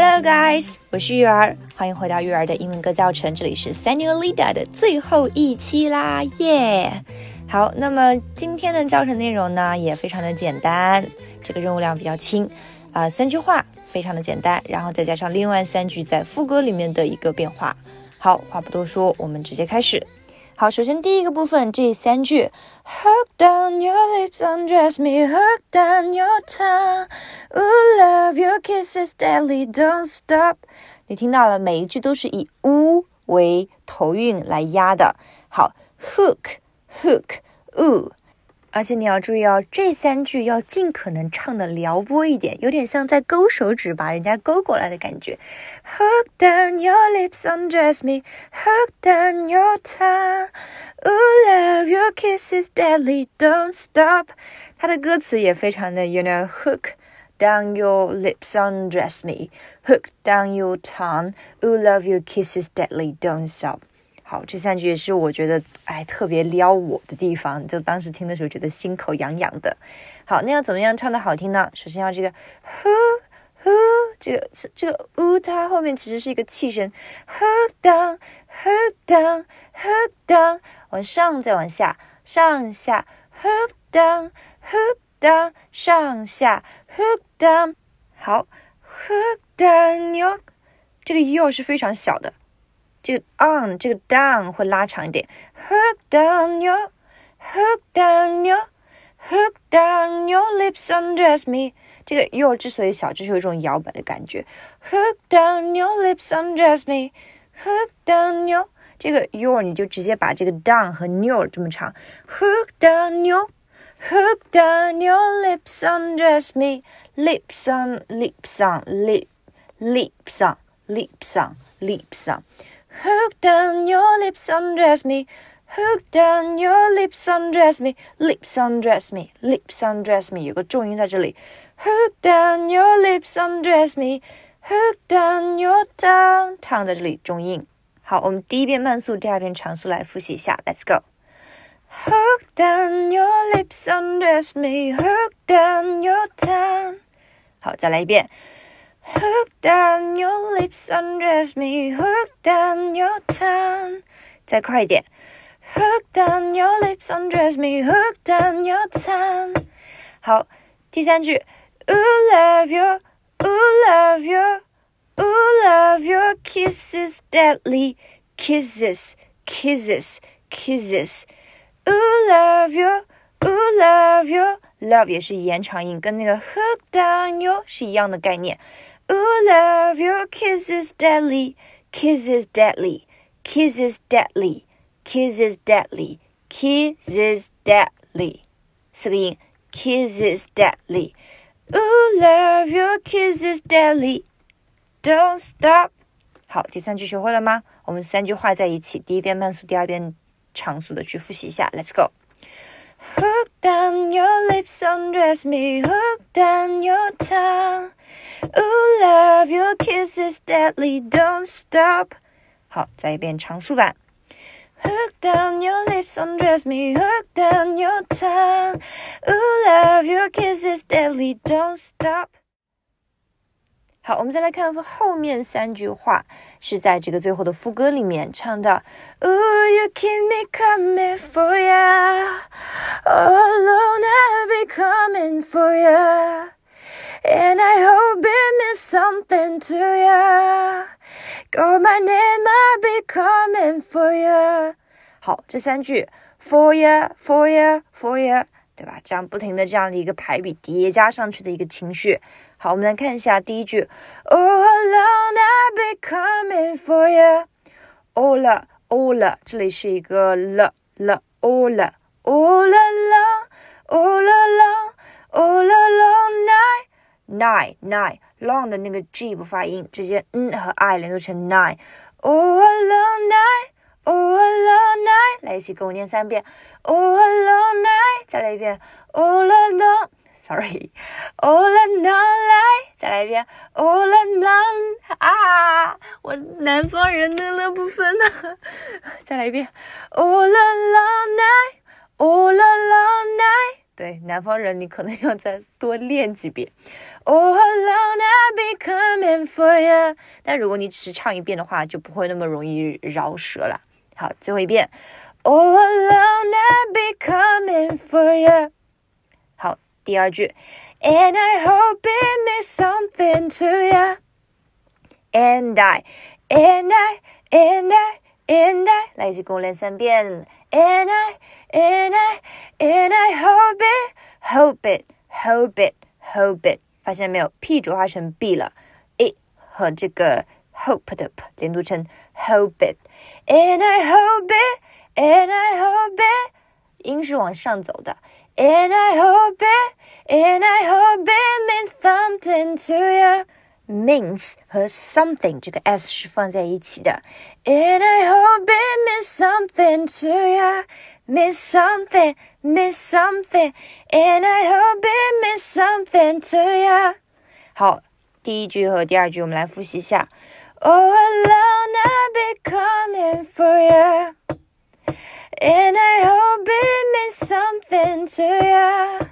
Hello guys，我是玉儿，欢迎回到玉儿的英文歌教程，这里是 Senorita 的最后一期啦，耶！好，那么今天的教程内容呢也非常的简单，这个任务量比较轻啊，三句话非常的简单，然后再加上另外三句在副歌里面的一个变化。好，话不多说，我们直接开始。好，首先第一个部分这三句，Hook down your lips, undress me, hook down your tongue, ooh love your kisses deadly, don't stop。你听到了，每一句都是以 u 为头韵来压的。好，hook hook ooh。而且你要注意哦，这三句要尽可能唱的撩拨一点，有点像在勾手指把人家勾过来的感觉。Hook down your lips, undress me. Hook down your tongue. Ooh, love your kisses deadly, don't stop. 它的歌词也非常的，you know, hook down your lips, undress me. Hook down your tongue. Ooh, love your kisses deadly, don't stop. 好，这三句也是我觉得哎特别撩我的地方，就当时听的时候觉得心口痒痒的。好，那要怎么样唱的好听呢？首先要这个呼呼，这个这个呜，它后面其实是一个气声，hold down 呼 down 呼 down，往上再往下，上下，hold down 呼 down 上下，hold down。好，hold down your，这个 your 是非常小的。这个 on 这个 down 会拉长一点，hook down your hook down your hook down your lips undress me。这个 your 之所以小，就是有一种摇摆的感觉。hook down your lips undress me。hook down your 这个 your 你就直接把这个 down 和 your 这么长，hook down your hook down your lips undress me。lips on lips on lip lips on lips on lips on。 Hook down your lips, undress me. Hook down your lips, undress me. Lips, undress me. Lips, undress me. 有个重音在这里。Hook down your lips, undress me. Hook down your tongue. tongue 在这里重音。好，我们第一遍慢速，第二遍长速来复习一下。Let's go. Hook down your lips, undress me. Hook down your tongue. 好，再来一遍。 Hook down your lips, undress me. Hook down your tongue. 再快一点。Hook down your lips, undress me. Hook down your tongue. 好，第三句。Ooh, love your, ooh, love your, ooh, love your kisses deadly. Kisses, kisses, kisses. Ooh, love your, ooh, love your. Love 也是延长音，跟那个 hook down your 是一样的概念。 Ooh, love your kisses deadly, kisses deadly, kisses deadly, kisses deadly, kisses deadly，四个音，kisses deadly. Ooh, love your kisses deadly, don't stop. 好，第三句学会了吗？我们三句话在一起，第一遍慢速，第二遍长速的去复习一下。Let's go. Hook down your lips, undress me. Hook down your tongue. Ooh, love your kisses deadly, don't stop. 好，再一遍长速版。Hook down your lips, undress me. Hook down your tongue. Ooh, love your kisses deadly, don't stop. 好，我们再来看后面三句话，是在这个最后的副歌里面唱的。Ooh, you keep me coming for ya, all alone I'll be coming for ya. And I hope it means something to ya. Call my name, I'll be coming for ya. 好，这三句 for ya, for ya, for ya，对吧？这样不停的这样的一个排比叠加上去的一个情绪。好，我们来看一下第一句，All alone I'll be coming for ya. All all 这里是一个了了 all all alone, all alone, all alone night. Nine nine long 的那个 g 不发音，直接 n 和 i 连读成 nine。All alone night, all alone night，来一起跟我念三遍。All alone night，再来一遍。All alone，sorry，all alone 来，再来一遍。All alone 啊，我南方人的那部分呢？再来一遍。All alone night，all alone night。对，南方人你可能要再多练几遍。All alone I'll be coming for you。但如果你只是唱一遍的话，就不会那么容易饶舌了。好，最后一遍。All alone I'll be coming for you。好，第二句。And I hope it means something to you. And I, and I, and I, and I，来一起跟我练三遍。And I, and I, and I hope it, hope it, hope it, hope it。发现没有？P 浊化成 B 了，A 和这个 hope 的 P 连读成 hope it。And I hope it, and I hope it，音是往上走的。And I hope it, and I hope it means something to you. Means 和 something 这个 s 是放在一起的。And I hope it means something to you. Means something, means something. And I hope it means something to you. 好，第一句和第二句我们来复习一下。All alone I'll be coming for you. And I hope it means something to you.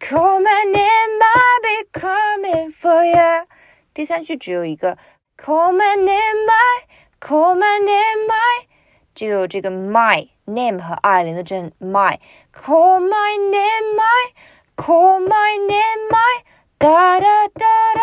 Call my name, I'll be coming for you. 第三句只有一个 Call my name, I call my name, I 只有这个 my name 和 I 连的成 my Call my name, I call my name, I 哒哒哒哒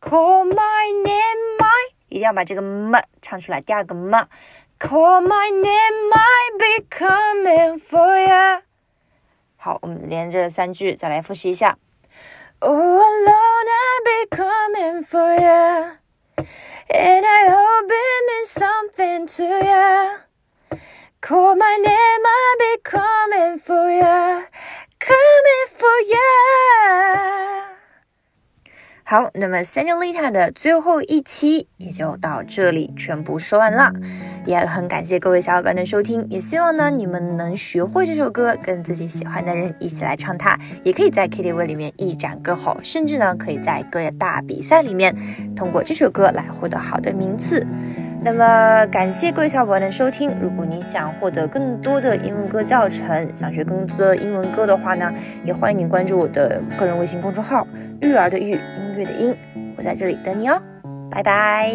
Call my name, I 一定要把这个 m 唱出来，第二个 m。Call my name, I'll be coming for you。好，我们连着三句再来复习一下。All alone, I'll be coming for you, and I hope it means something to you. Call my name, I'll be coming for you, coming for you. 好，那么 Senorita 的最后一期也就到这里全部说完了。也很感谢各位小伙伴的收听，也希望呢你们能学会这首歌，跟自己喜欢的人一起来唱它，也可以在 KTV 里面一展歌喉，甚至呢可以在各大比赛里面通过这首歌来获得好的名次。那么感谢各位小伙伴的收听，如果你想获得更多的英文歌教程，想学更多的英文歌的话呢，也欢迎你关注我的个人微信公众号“育儿的育，音乐的音”，我在这里等你哦，拜拜。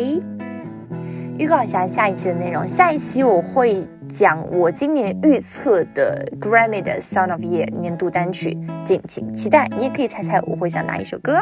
预告一下下一期的内容，下一期我会讲我今年预测的 Grammy 的 Song of Year 年度单曲，敬请期待。你也可以猜猜我会讲哪一首歌。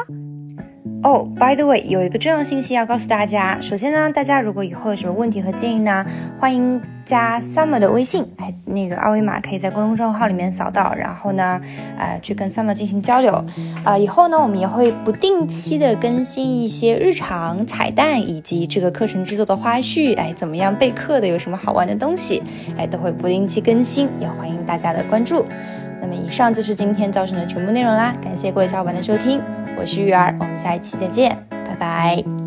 哦，By the way，有一个重要信息要告诉大家。首先呢，大家如果以后有什么问题和建议呢，欢迎加 Summer 的微信，哎，那个二维码可以在公众号里面扫到，然后呢，呃，去跟 Summer 进行交流。啊，以后呢，我们也会不定期的更新一些日常彩蛋，以及这个课程制作的花絮，哎，怎么样备课的，有什么好玩的东西，哎，都会不定期更新，也欢迎大家的关注。那么以上就是今天教程的全部内容啦，感谢各位小伙伴的收听，我是玉儿，我们下一期再见，拜拜。